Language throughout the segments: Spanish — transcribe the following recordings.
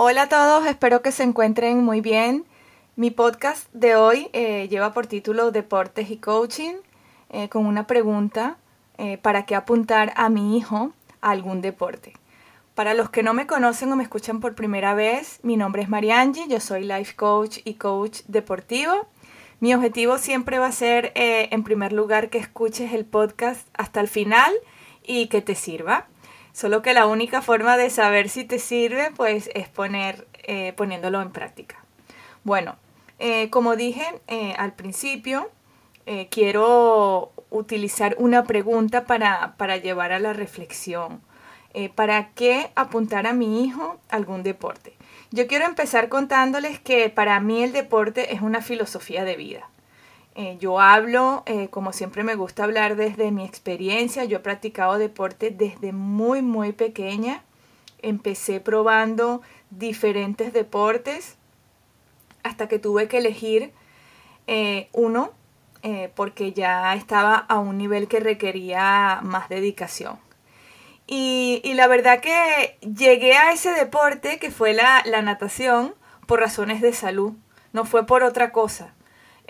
Hola a todos, espero que se encuentren muy bien. Mi podcast de hoy eh, lleva por título Deportes y Coaching, eh, con una pregunta, eh, ¿para qué apuntar a mi hijo a algún deporte? Para los que no me conocen o me escuchan por primera vez, mi nombre es Mariangi, yo soy life coach y coach deportivo. Mi objetivo siempre va a ser, en primer lugar, que escuches el podcast hasta el final y que te sirva. Solo que la única forma de saber si te sirve, pues, es poner, eh, poniéndolo en práctica. Bueno, eh, como dije eh, al principio, quiero utilizar una pregunta para, para llevar a la reflexión. ¿Para qué apuntar a mi hijo algún deporte? Yo quiero empezar contándoles que para mí el deporte es una filosofía de vida. Eh, yo hablo, eh, como siempre me gusta hablar desde mi experiencia. Yo he practicado deporte desde muy, muy pequeña. Empecé probando diferentes deportes hasta que tuve que elegir eh, uno porque ya estaba a un nivel que requería más dedicación. Y, la verdad que llegué a ese deporte que fue la natación por razones de salud, no fue por otra cosa.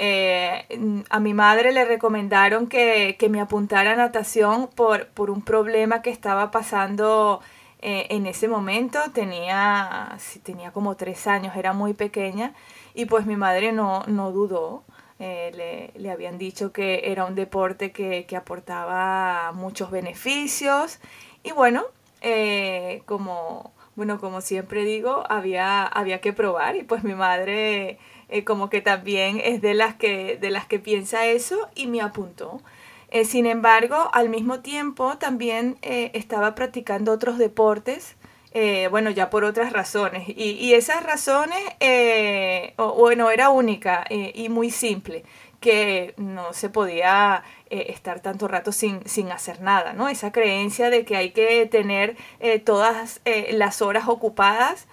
Eh, a mi madre le recomendaron que, me apuntara a natación por, por, un problema que estaba pasando eh, en ese momento. Tenía, tenía como tres años, era muy pequeña y pues mi madre no, no dudó. Eh, le, habían dicho que era un deporte que, que aportaba muchos beneficios y bueno, como, bueno, como siempre digo, había, había que probar y pues mi madre eh, como que también es de las que, de las que piensa eso y me apuntó. Eh, sin embargo, al mismo tiempo también eh, estaba practicando otros deportes, bueno, ya por otras razones. Y, esas razones, bueno, era única y muy simple, que no se podía estar tanto rato sin, sin, hacer nada, ¿no? Esa creencia de que hay que tener todas las horas ocupadas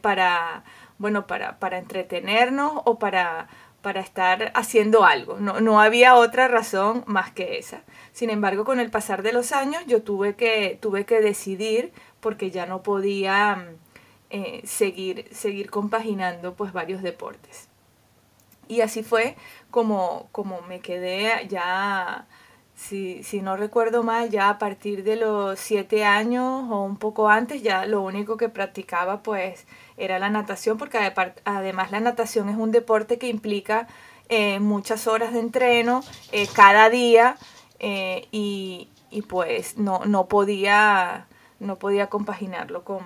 para bueno, para, para entretenernos o para, para estar haciendo algo. No, no, había otra razón más que esa. Sin embargo, con el pasar de los años yo tuve que, tuve que decidir porque ya no podía mm, eh, seguir, seguir compaginando pues varios deportes. Y así fue como, como me quedé ya, si, si no recuerdo mal, ya a partir de los siete años o un poco antes, ya lo único que practicaba pues era la natación, porque además la natación es un deporte que implica eh, muchas horas de entreno eh, cada día eh, y, pues no, no, podía, no podía compaginarlo con,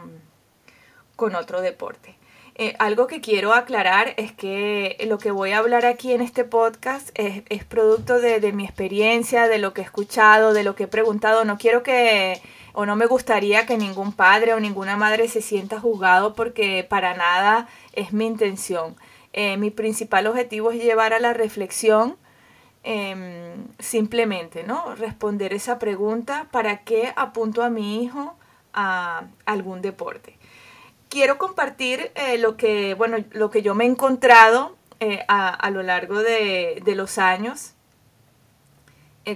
con otro deporte. Algo que quiero aclarar es que lo que voy a hablar aquí en este podcast es, producto de, de mi experiencia, de lo que he escuchado, de lo que he preguntado. No quiero que o no me gustaría que ningún padre o ninguna madre se sienta juzgado porque para nada es mi intención. Eh, mi principal objetivo es llevar a la reflexión em, simplemente, ¿no? Responder esa pregunta, ¿para qué apunto a mi hijo a algún deporte? Quiero compartir eh, lo, que, bueno, lo que yo me he encontrado eh, a, lo largo de, de los años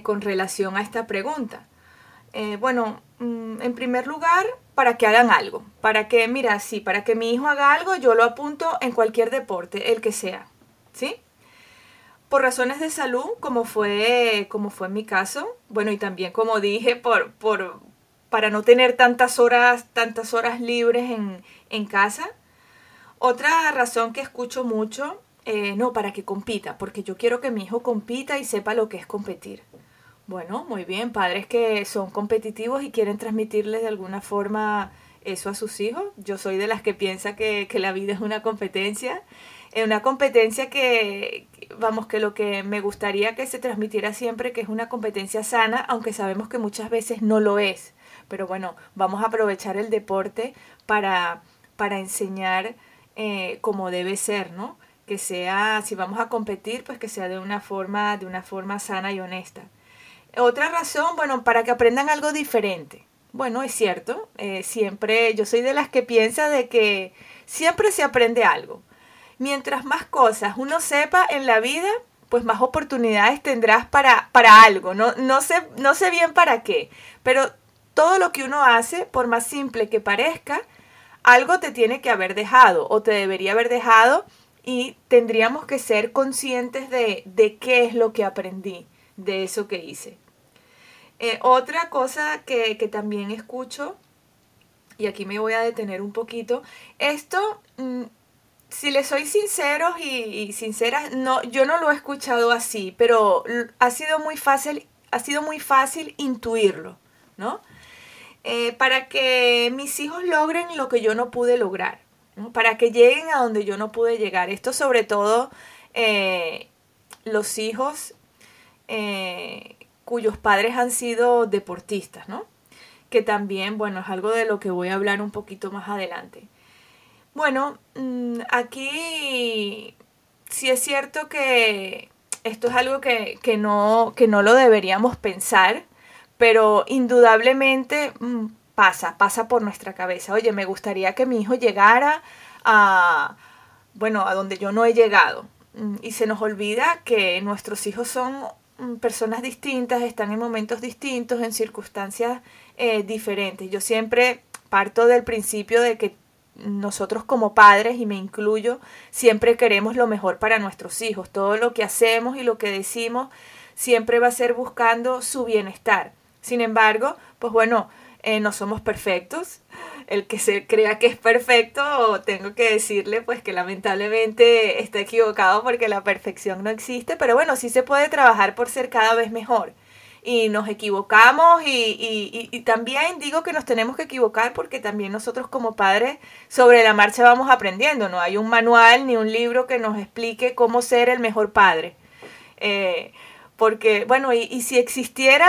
con relación a esta pregunta. bueno, Mm, en primer lugar, para que hagan algo. Para que, mira, sí, para que mi hijo haga algo, yo lo apunto en cualquier deporte, el que sea. ¿Sí? Por razones de salud, como fue, como fue en mi caso. Bueno, y también, como dije, por, por, para no tener tantas horas, tantas horas libres en, casa. Otra razón que escucho mucho, eh, no, para que compita, porque yo quiero que mi hijo compita y sepa lo que es competir. Bueno, muy bien, padres que son competitivos y quieren transmitirles de alguna forma eso a sus hijos. Yo soy de las que piensa que, la vida es una competencia, es una competencia que, vamos, que lo que me gustaría que se transmitiera siempre, que es una competencia sana, aunque sabemos que muchas veces no lo es. Pero bueno, vamos a aprovechar el deporte para, para enseñar eh, como debe ser, ¿no? Que sea, si vamos a competir, pues que sea de una forma, de una forma sana y honesta. Otra razón, bueno, para que aprendan algo diferente. Bueno, es cierto, eh, siempre, yo soy de las que piensa de que siempre se aprende algo. Mientras más cosas uno sepa en la vida, pues más oportunidades tendrás para, para algo. No, no, sé, no sé bien para qué, pero todo lo que uno hace, por más simple que parezca, algo te tiene que haber dejado o te debería haber dejado y tendríamos que ser conscientes de, de qué es lo que aprendí de eso que hice. Eh, otra cosa que, también escucho, y aquí me voy a detener un poquito, esto, mm, si les soy sinceros y, sinceras, no, yo no lo he escuchado así, pero ha sido muy fácil, ha sido muy fácil intuirlo, ¿no? Eh, para que mis hijos logren lo que yo no pude lograr, para que lleguen a donde yo no pude llegar. Esto sobre todo eh, los hijos cuyos padres han sido deportistas, ¿no? Que también, bueno, es algo de lo que voy a hablar un poquito más adelante. Bueno, mm, aquí sí es cierto que esto es algo que, no, que no lo deberíamos pensar, pero indudablemente mm, pasa, pasa por nuestra cabeza. Oye, me gustaría que mi hijo llegara a, bueno, a donde yo no he llegado. Mm, y se nos olvida que nuestros hijos son Mm, personas distintas, están en momentos distintos, en circunstancias eh, diferentes. Yo siempre parto del principio de que nosotros como padres, y me incluyo, siempre queremos lo mejor para nuestros hijos. Todo lo que hacemos y lo que decimos siempre va a ser buscando su bienestar. Sin embargo, pues bueno, eh, no somos perfectos. El que se crea que es perfecto, tengo que decirle pues que lamentablemente está equivocado porque la perfección no existe, pero bueno, sí se puede trabajar por ser cada vez mejor. Y nos equivocamos y, y también digo que nos tenemos que equivocar porque también nosotros como padres sobre la marcha vamos aprendiendo, no hay un manual ni un libro que nos explique cómo ser el mejor padre. Eh, porque, bueno, y, si existiera,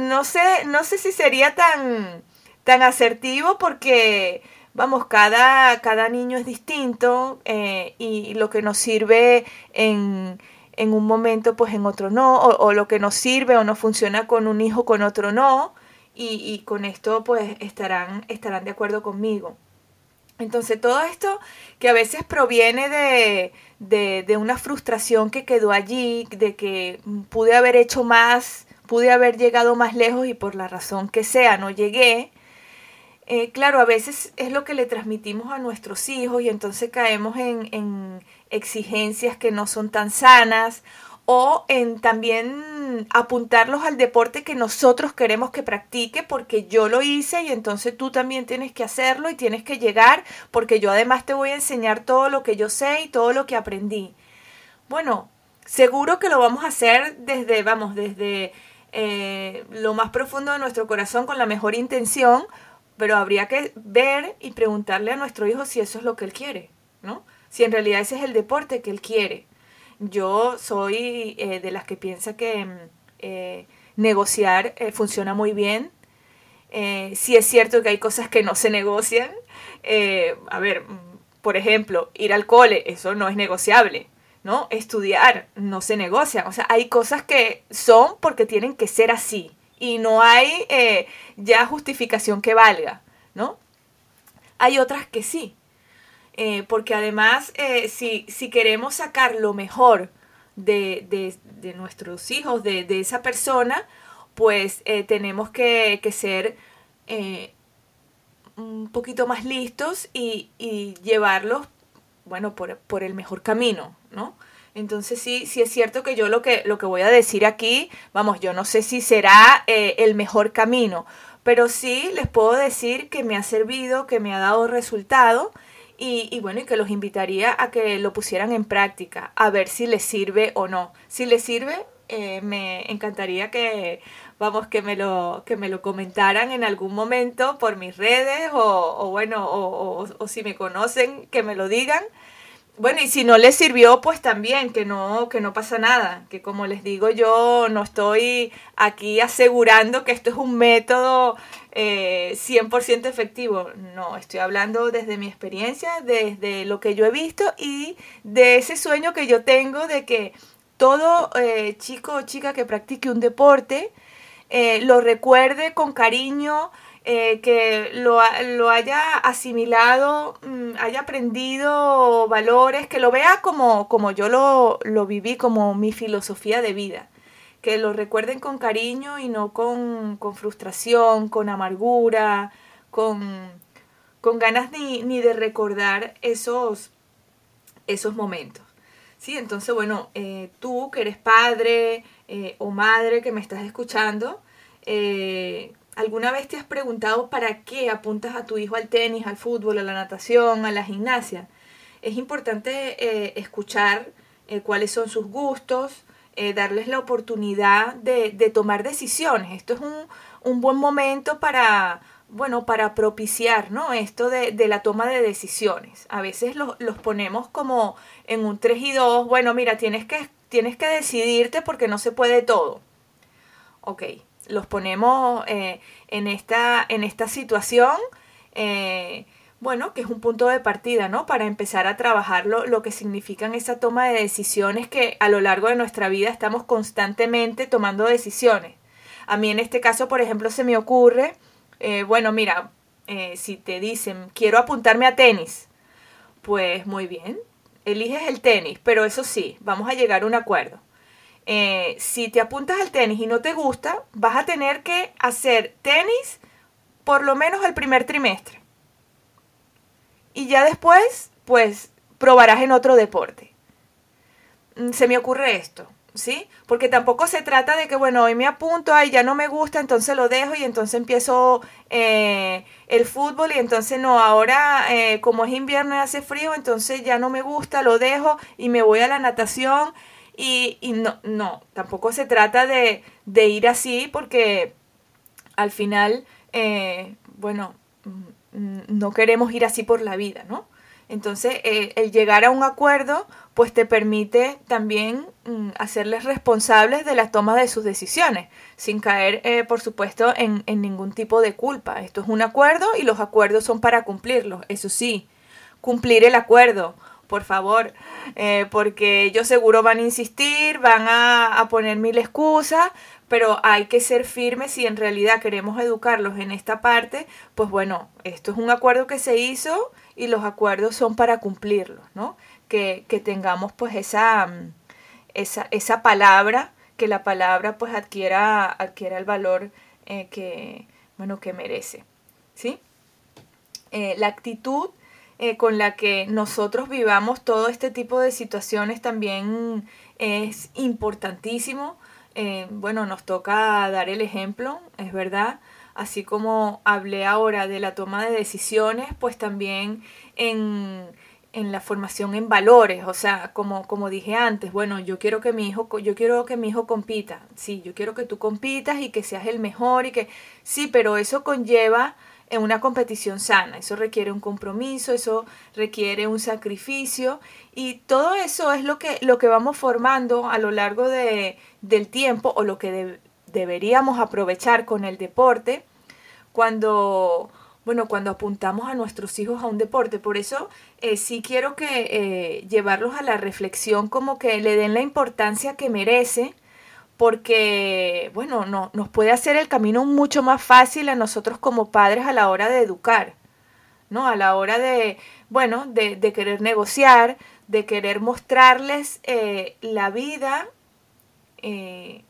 no sé, no sé si sería tan, tan asertivo porque, vamos, cada, cada niño es distinto eh, y lo que nos sirve en, en, un momento, pues en otro no, o, lo que nos sirve o no funciona con un hijo, con otro no, y, y con esto pues estarán, estarán de acuerdo conmigo. Entonces todo esto que a veces proviene de, de, una frustración que quedó allí, de que pude haber hecho más, pude haber llegado más lejos y por la razón que sea no llegué. Eh, claro, a veces es lo que le transmitimos a nuestros hijos y entonces caemos en, en exigencias que no son tan sanas o en también apuntarlos al deporte que nosotros queremos que practique porque yo lo hice y entonces tú también tienes que hacerlo y tienes que llegar porque yo además te voy a enseñar todo lo que yo sé y todo lo que aprendí. Bueno, seguro que lo vamos a hacer desde, vamos, desde eh, lo más profundo de nuestro corazón con la mejor intención, pero habría que ver y preguntarle a nuestro hijo si eso es lo que él quiere, ¿no? Si en realidad ese es el deporte que él quiere yo soy eh, de las que piensa que mm, eh, negociar eh, funciona muy bien. sí es cierto que hay cosas que no se negocian. a ver, mm, por ejemplo, ir al cole, eso no es negociable. ¿no? Estudiar no se negocia. O sea, hay cosas que son porque tienen que ser así. Y no hay ya justificación que valga, ¿no? Hay otras que sí. Eh, porque además eh, si, si, queremos sacar lo mejor de, de, nuestros hijos, de, de, esa persona, pues eh, tenemos que, que ser un poquito más listos y, y llevarlos, bueno, por, por, el mejor camino, ¿no? Entonces sí, sí es cierto que yo lo que, lo que voy a decir aquí, vamos, yo no sé si será el mejor camino, pero sí les puedo decir que me ha servido, que me ha dado resultado y, bueno, y que los invitaría a que lo pusieran en práctica, a ver si les sirve o no. Si les sirve, eh, me encantaría que, vamos, que me lo, que me lo comentaran en algún momento por mis redes o, bueno, o, o, si me conocen, que me lo digan. Bueno, y si no les sirvió, pues también, que no, que no pasa nada, que como les digo yo, no estoy aquí asegurando que esto es un método 100% eh, efectivo. No, estoy hablando desde mi experiencia, desde lo que yo he visto y de ese sueño que yo tengo de que todo eh, chico o chica que practique un deporte eh, lo recuerde con cariño, que lo, lo, haya asimilado, mm, haya aprendido valores, que lo vea como, como yo lo, lo viví, como mi filosofía de vida que lo recuerden con cariño y no con, frustración, con amargura, con, con ganas ni, ni de recordar esos, esos momentos. ¿Sí? Entonces, bueno, eh, tú que eres padre eh, o madre que me estás escuchando, eh, ¿alguna vez te has preguntado para qué apuntas a tu hijo al tenis, al fútbol, a la natación, a la gimnasia? Es importante escuchar cuáles son sus gustos, darles la oportunidad de, tomar decisiones. Esto es un, buen momento para, bueno, para propiciar, ¿no? Esto de, de, la toma de decisiones. A veces los, los, ponemos como en un 3 y 2, bueno, mira, tienes que, tienes que decidirte porque no se puede todo. Ok, los ponemos eh, en, esta, en esta situación, eh, bueno, que es un punto de partida, ¿no? Para empezar a trabajar lo, que significan esa toma de decisiones que a lo largo de nuestra vida estamos constantemente tomando decisiones. A mí en este caso, por ejemplo, se me ocurre eh, bueno, mira, eh, si te dicen, quiero apuntarme a tenis, pues muy bien, eliges el tenis, pero eso sí, vamos a llegar a un acuerdo. Eh, si te apuntas al tenis y no te gusta, vas a tener que hacer tenis por lo menos el primer trimestre. Y ya después, pues, probarás en otro deporte. Mm, se me ocurre esto. ¿sí? Porque tampoco se trata de que, bueno, hoy me apunto, ay, ya no me gusta, entonces lo dejo y entonces empiezo eh, el fútbol y entonces no, ahora eh, como es invierno y hace frío, entonces ya no me gusta, lo dejo y me voy a la natación y, no, no, tampoco se trata de, de, ir así porque al final, eh, bueno, mm, no queremos ir así por la vida, ¿no? Entonces, el llegar a un acuerdo pues te permite también mm, hacerles responsables de la toma de sus decisiones, sin caer, eh, por supuesto, en, en, ningún tipo de culpa. Esto es un acuerdo y los acuerdos son para cumplirlos. Eso sí, cumplir el acuerdo, por favor, eh, porque ellos seguro van a insistir, van a, a poner mil excusas, pero hay que ser firmes si en realidad queremos educarlos en esta parte, pues bueno, esto es un acuerdo que se hizo y los acuerdos son para cumplirlos, ¿no? que, tengamos pues esa, esa, esa, palabra, que la palabra pues adquiera, adquiera el valor eh, que, bueno, que merece. ¿sí? Eh, la actitud eh, con la que nosotros vivamos todo este tipo de situaciones también es importantísimo. bueno, nos toca dar el ejemplo, es verdad. Así como hablé ahora de la toma de decisiones, pues también en, en la formación en valores, o sea, como, como dije antes, bueno, yo quiero que mi hijo, yo quiero que mi hijo compita, sí, yo quiero que tú compitas y que seas el mejor y que, sí, pero eso conlleva en una competición sana, eso requiere un compromiso, eso requiere un sacrificio y todo eso es lo que, lo que vamos formando a lo largo de, del tiempo o lo que deberíamos aprovechar con el deporte cuando bueno, cuando apuntamos a nuestros hijos a un deporte. Por eso eh, sí quiero que eh, llevarlos a la reflexión como que le den la importancia que merece, porque, bueno, no, nos puede hacer el camino mucho más fácil a nosotros como padres a la hora de educar, ¿no? A la hora de, bueno, de, querer negociar, de querer mostrarles eh, la vida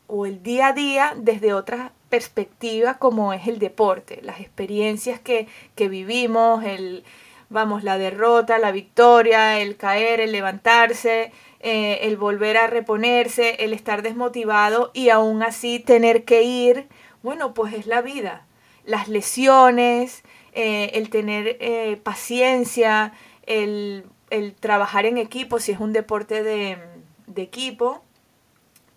o el día a día desde otras perspectiva como es el deporte, las experiencias que, que vivimos, el, vamos, la derrota, la victoria, el caer, el levantarse, eh, el volver a reponerse, el estar desmotivado y aún así tener que ir, bueno, pues es la vida. Las lesiones, eh, el tener eh, paciencia, el, el, trabajar en equipo, si es un deporte de, de equipo,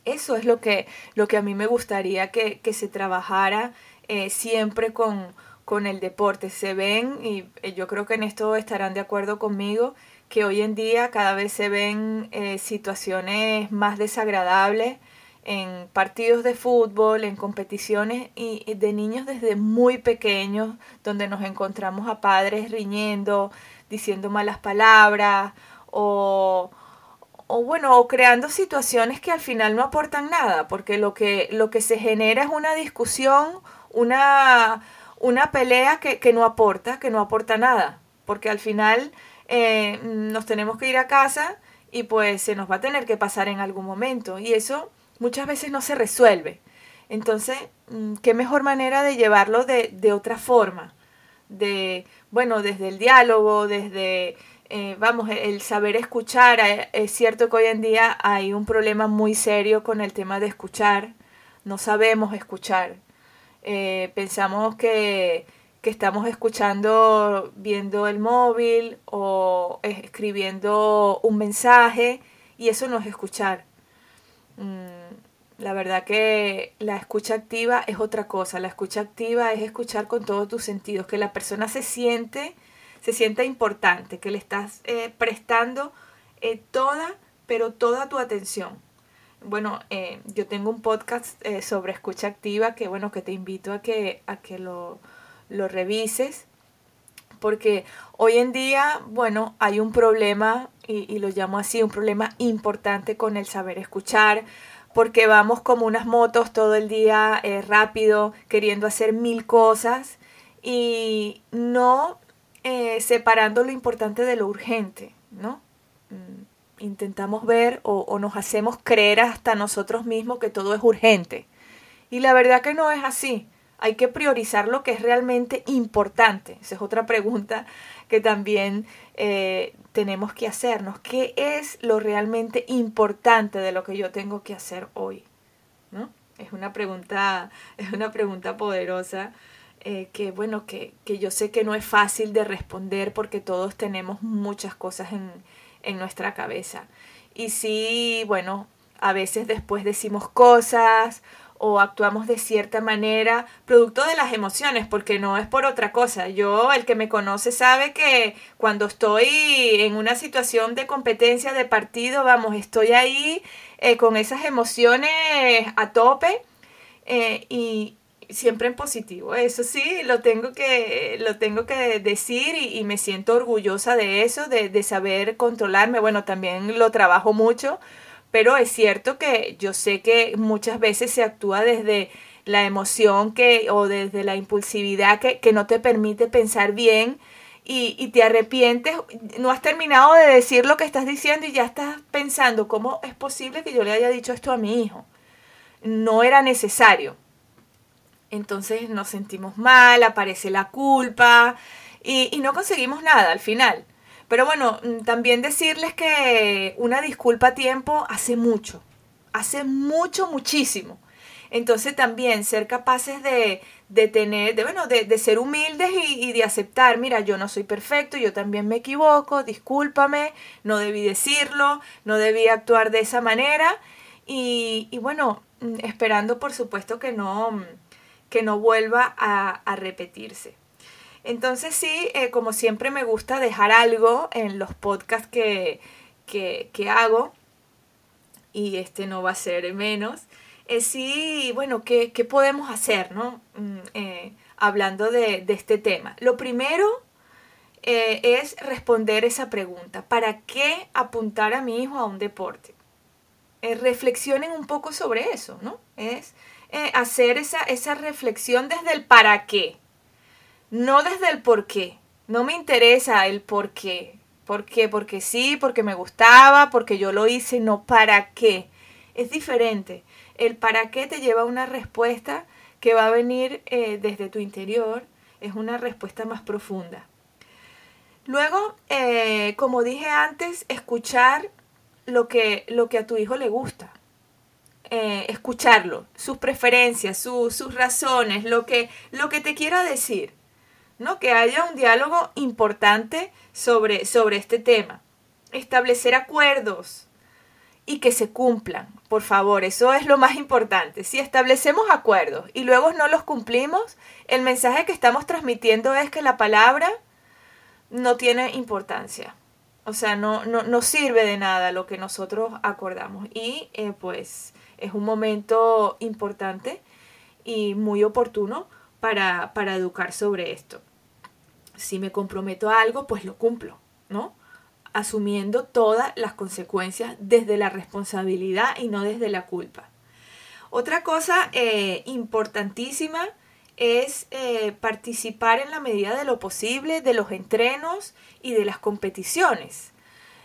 eso es lo que, lo que a mí me gustaría que, se trabajara eh, siempre con, con el deporte. Se ven, y yo creo que en esto estarán de acuerdo conmigo, que hoy en día cada vez se ven eh, situaciones más desagradables en partidos de fútbol, en competiciones y, de niños desde muy pequeños, donde nos encontramos a padres riñendo, diciendo malas palabras o, o bueno, o creando situaciones que al final no aportan nada, porque lo que, lo que se genera es una discusión, una, una pelea que, que no aporta, que no aporta nada, porque al final eh, nos tenemos que ir a casa y pues se nos va a tener que pasar en algún momento y eso muchas veces no se resuelve. Entonces, mm, ¿qué mejor manera de llevarlo de, de otra forma? de, bueno, desde el diálogo, desde, eh, vamos, el saber escuchar. Eh, es cierto que hoy en día hay un problema muy serio con el tema de escuchar. No sabemos escuchar. Pensamos que, que estamos escuchando viendo el móvil o escribiendo un mensaje y eso no es escuchar. Mm, la verdad que la escucha activa es otra cosa. La escucha activa es escuchar con todos tus sentidos, que la persona se siente, se sienta importante, que le estás eh, prestando eh, toda, pero toda tu atención. Bueno, eh, yo tengo un podcast sobre escucha activa que bueno, que te invito a que, a que lo, lo revises. Porque hoy en día, bueno, hay un problema, y, lo llamo así, un problema importante con el saber escuchar porque vamos como unas motos todo el día eh, rápido, queriendo hacer mil cosas y no eh, separando lo importante de lo urgente, ¿no? Mm, intentamos ver o, o nos hacemos creer hasta nosotros mismos que todo es urgente. Y la verdad que no es así. Hay que priorizar lo que es realmente importante. Esa es otra pregunta que también eh, tenemos que hacernos. ¿Qué es lo realmente importante de lo que yo tengo que hacer hoy? ¿No? Es una pregunta, es una pregunta poderosa. Eh, que bueno, que, que, yo sé que no es fácil de responder porque todos tenemos muchas cosas en, en nuestra cabeza. Y sí, bueno, a veces después decimos cosas o actuamos de cierta manera producto de las emociones, porque no es por otra cosa. Yo, el que me conoce sabe que cuando estoy en una situación de competencia de partido, vamos, estoy ahí eh, con esas emociones a tope eh, y siempre en positivo. Eso sí, lo tengo que, lo tengo que decir y, y me siento orgullosa de eso, de, de saber controlarme. Bueno, también lo trabajo mucho pero es cierto que yo sé que muchas veces se actúa desde la emoción que, o desde la impulsividad que, que no te permite pensar bien y, y, te arrepientes, no has terminado de decir lo que estás diciendo y ya estás pensando, ¿cómo es posible que yo le haya dicho esto a mi hijo? No era necesario. Entonces nos sentimos mal, aparece la culpa y, y no conseguimos nada al final. Pero bueno, mm, también decirles que una disculpa a tiempo hace mucho, hace mucho, muchísimo. Entonces también ser capaces de, de tener, de, bueno, de, de ser humildes y, y, de aceptar, mira, yo no soy perfecto, yo también me equivoco, discúlpame, no debí decirlo, no debí actuar de esa manera. Y, y bueno, mm, esperando por supuesto que no, que no vuelva a, a repetirse. Entonces sí, eh, como siempre me gusta dejar algo en los podcasts que, que, hago, y este no va a ser menos, eh, sí, bueno, ¿qué, ¿qué, podemos hacer, no? Mm, eh, hablando de, de, este tema. Lo primero eh, es responder esa pregunta. ¿Para qué apuntar a mi hijo a un deporte? Reflexionen un poco sobre eso, ¿no? Es hacer esa, esa reflexión desde el para qué no desde el por qué. No me interesa el por qué. ¿Por qué? Porque sí, porque me gustaba, porque yo lo hice, no para qué. Es diferente. El para qué te lleva a una respuesta que va a venir eh, desde tu interior. Es una respuesta más profunda. Luego, eh, como dije antes, escuchar lo que, lo que a tu hijo le gusta. Eh, escucharlo, sus preferencias, su, sus razones, lo que, lo que te quiera decir. ¿No? Que haya un diálogo importante sobre, sobre este tema. Establecer acuerdos y que se cumplan, por favor, eso es lo más importante. Si establecemos acuerdos y luego no los cumplimos, el mensaje que estamos transmitiendo es que la palabra no tiene importancia. O sea, no, no, no sirve de nada lo que nosotros acordamos. Y eh, pues es un momento importante y muy oportuno para, para educar sobre esto si me comprometo a algo, pues lo cumplo, ¿no? Asumiendo todas las consecuencias desde la responsabilidad y no desde la culpa. Otra cosa eh, importantísima es eh, participar en la medida de lo posible de los entrenos y de las competiciones.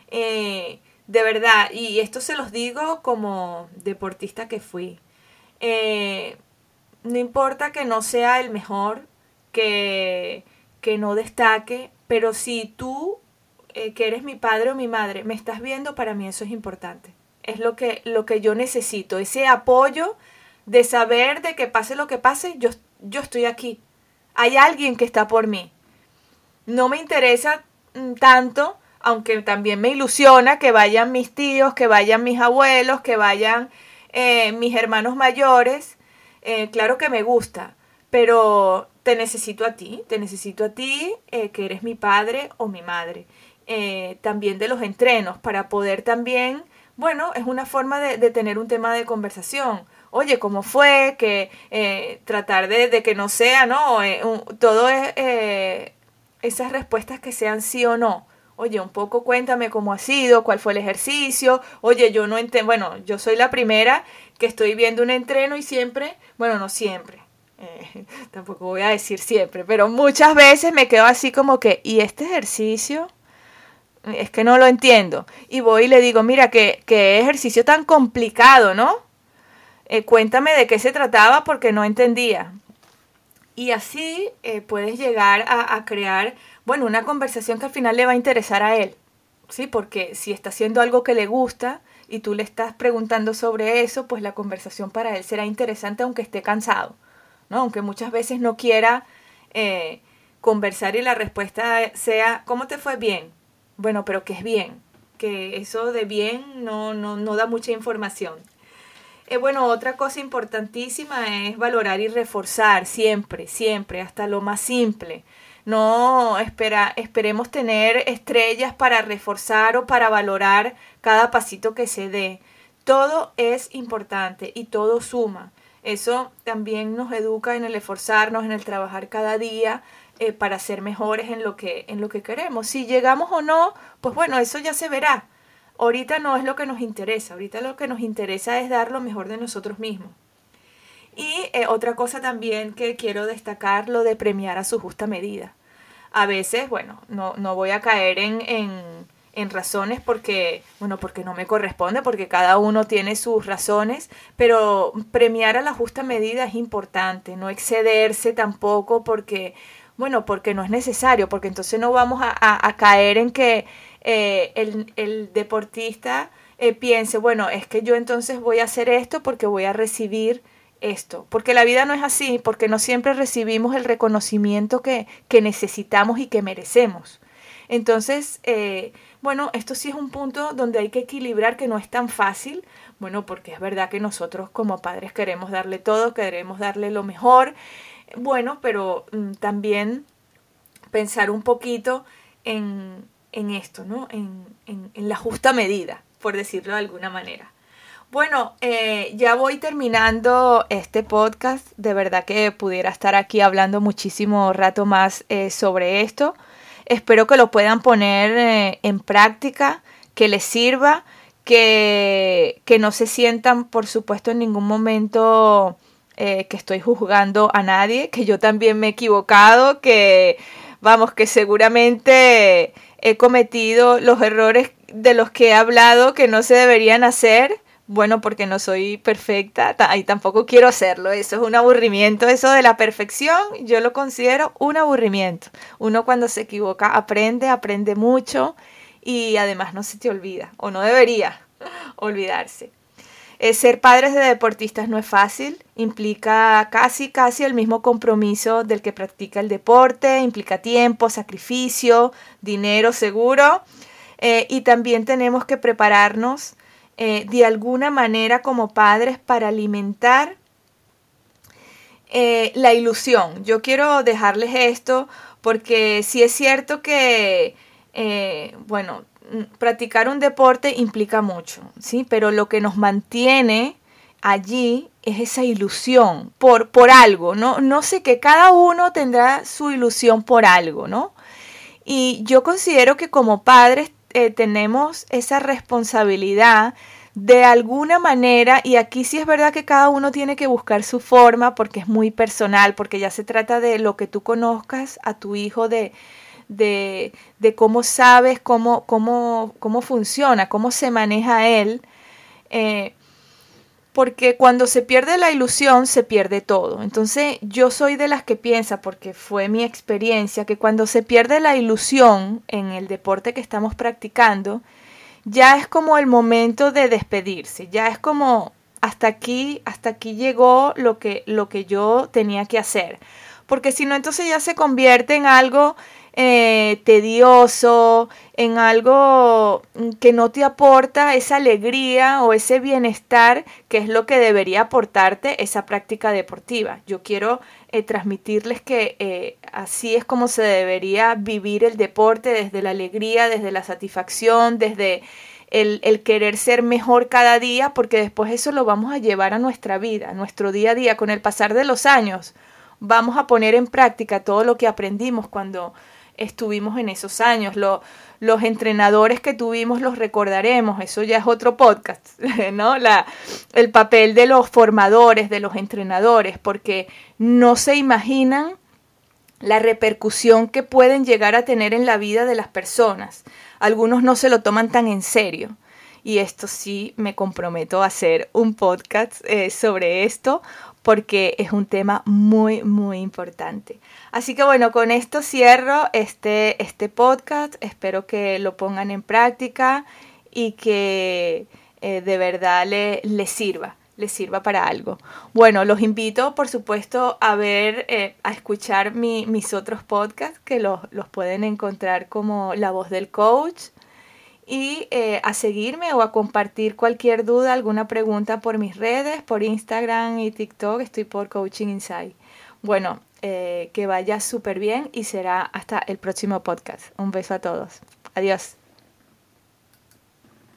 Eh, de verdad, y esto se los digo como deportista que fui. No importa que no sea el mejor, que que no destaque, pero si tú, eh, que eres mi padre o mi madre, me estás viendo, para mí eso es importante. Es lo que, lo que yo necesito, ese apoyo de saber de que pase lo que pase, yo, yo estoy aquí. Hay alguien que está por mí. No me interesa mm, tanto, aunque también me ilusiona que vayan mis tíos, que vayan mis abuelos, que vayan eh, mis hermanos mayores. Eh, claro que me gusta, pero te necesito a ti, te necesito a ti, eh, que eres mi padre o mi madre. también de los entrenos, para poder también, bueno, es una forma de, tener un tema de conversación oye, ¿cómo fue? Que eh, tratar de, que no sea, ¿no? Eh, todo es eh, esas respuestas que sean sí o no. Oye, un poco cuéntame cómo ha sido, cuál fue el ejercicio. Oye, yo no entiendo, bueno, yo soy la primera que estoy viendo un entreno y siempre, bueno, no siempre, tampoco voy a decir siempre, pero muchas veces me quedo así como que, ¿y este ejercicio? Es que no lo entiendo. Y voy y le digo, mira, qué, qué ejercicio tan complicado, ¿no? Eh, cuéntame de qué se trataba porque no entendía. Y así eh, puedes llegar a, crear, bueno, una conversación que al final le va a interesar a él, ¿sí? Porque si está haciendo algo que le gusta y tú le estás preguntando sobre eso, pues la conversación para él será interesante aunque esté cansado, Aunque muchas veces no quiera eh, conversar y la respuesta sea, ¿cómo te fue bien? Bueno, pero que es bien, que eso de bien no, no, no da mucha información. Eh, bueno, otra cosa importantísima es valorar y reforzar siempre, siempre, hasta lo más simple. No espera, esperemos tener estrellas para reforzar o para valorar cada pasito que se dé. Todo es importante y todo suma. Eso también nos educa en el esforzarnos, en el trabajar cada día eh, para ser mejores en lo que en lo que queremos. Si llegamos o no, pues bueno, eso ya se verá ahorita no es lo que nos interesa, ahorita lo que nos interesa es dar lo mejor de nosotros mismos. Y eh, otra cosa también que quiero destacar, lo de premiar a su justa medida. A veces, bueno, no, no voy a caer en, en, en, razones porque, bueno, porque no me corresponde, porque cada uno tiene sus razones, pero premiar a la justa medida es importante, no excederse tampoco porque, bueno, porque no es necesario, porque entonces no vamos a, caer en que eh, el, deportista eh, piense, bueno, es que yo entonces voy a hacer esto porque voy a recibir esto, porque la vida no es así, porque no siempre recibimos el reconocimiento que, que necesitamos y que merecemos. Entonces, eh, bueno, esto sí es un punto donde hay que equilibrar que no es tan fácil, bueno, porque es verdad que nosotros como padres queremos darle todo, queremos darle lo mejor, bueno, pero mm, también pensar un poquito en, en esto, ¿no? En, la justa medida, por decirlo de alguna manera. Bueno, eh, ya voy terminando este podcast. De verdad que pudiera estar aquí hablando muchísimo rato más eh, sobre esto. Espero que lo puedan poner eh, en práctica, que les sirva, que, que, no se sientan, por supuesto, en ningún momento que estoy juzgando a nadie, que yo también me he equivocado, que vamos, que seguramente he cometido los errores de los que he hablado que no se deberían hacer. Bueno, porque no soy perfecta y tampoco quiero hacerlo. Eso es un aburrimiento. Eso de la perfección yo lo considero un aburrimiento. Uno cuando se equivoca aprende, aprende mucho y además no se te olvida o no debería olvidarse. Eh, ser padres de deportistas no es fácil, implica casi, casi el mismo compromiso del que practica el deporte, implica tiempo, sacrificio, dinero seguro eh, y también tenemos que prepararnos eh, de alguna manera como padres para alimentar la ilusión. Yo quiero dejarles esto porque si es cierto que, bueno, practicar un deporte implica mucho, ¿sí? Pero lo que nos mantiene allí es esa ilusión por, por algo, ¿no? No sé que cada uno tendrá su ilusión por algo, ¿no? Y yo considero que como padres eh, tenemos esa responsabilidad de alguna manera, y aquí sí es verdad que cada uno tiene que buscar su forma porque es muy personal, porque ya se trata de lo que tú conozcas a tu hijo de, de, cómo sabes cómo, cómo, cómo, funciona, cómo se maneja él. Eh, porque cuando se pierde la ilusión se pierde todo. Entonces yo soy de las que piensa, porque fue mi experiencia, que cuando se pierde la ilusión en el deporte que estamos practicando, ya es como el momento de despedirse, ya es como hasta aquí, hasta aquí llegó lo que, lo que yo tenía que hacer. Porque si no, entonces ya se convierte en algo eh, tedioso, en algo que no te aporta esa alegría o ese bienestar que es lo que debería aportarte esa práctica deportiva. Yo quiero eh, transmitirles que eh, así es como se debería vivir el deporte, desde la alegría, desde la satisfacción, desde el, el, querer ser mejor cada día, porque después eso lo vamos a llevar a nuestra vida, a nuestro día a día, con el pasar de los años. Vamos a poner en práctica todo lo que aprendimos cuando estuvimos en esos años. los entrenadores que tuvimos los recordaremos, eso ya es otro podcast, ¿no? La, el papel de los formadores, de los entrenadores, porque no se imaginan la repercusión que pueden llegar a tener en la vida de las personas. Algunos no se lo toman tan en serio. Y esto sí me comprometo a hacer un podcast eh, sobre esto porque es un tema muy, muy importante. Así que bueno, con esto cierro este, este podcast. Espero que lo pongan en práctica y que eh, de verdad les le sirva les sirva para algo. Bueno, los invito, por supuesto, a ver, eh, a escuchar mis otros podcasts, que los, los, pueden encontrar como La Voz del Coach, y eh, a seguirme o a compartir cualquier duda, alguna pregunta por mis redes, por Instagram y TikTok, estoy por Coaching Inside. Bueno, eh, que vaya súper bien y será hasta el próximo podcast. Un beso a todos. Adiós.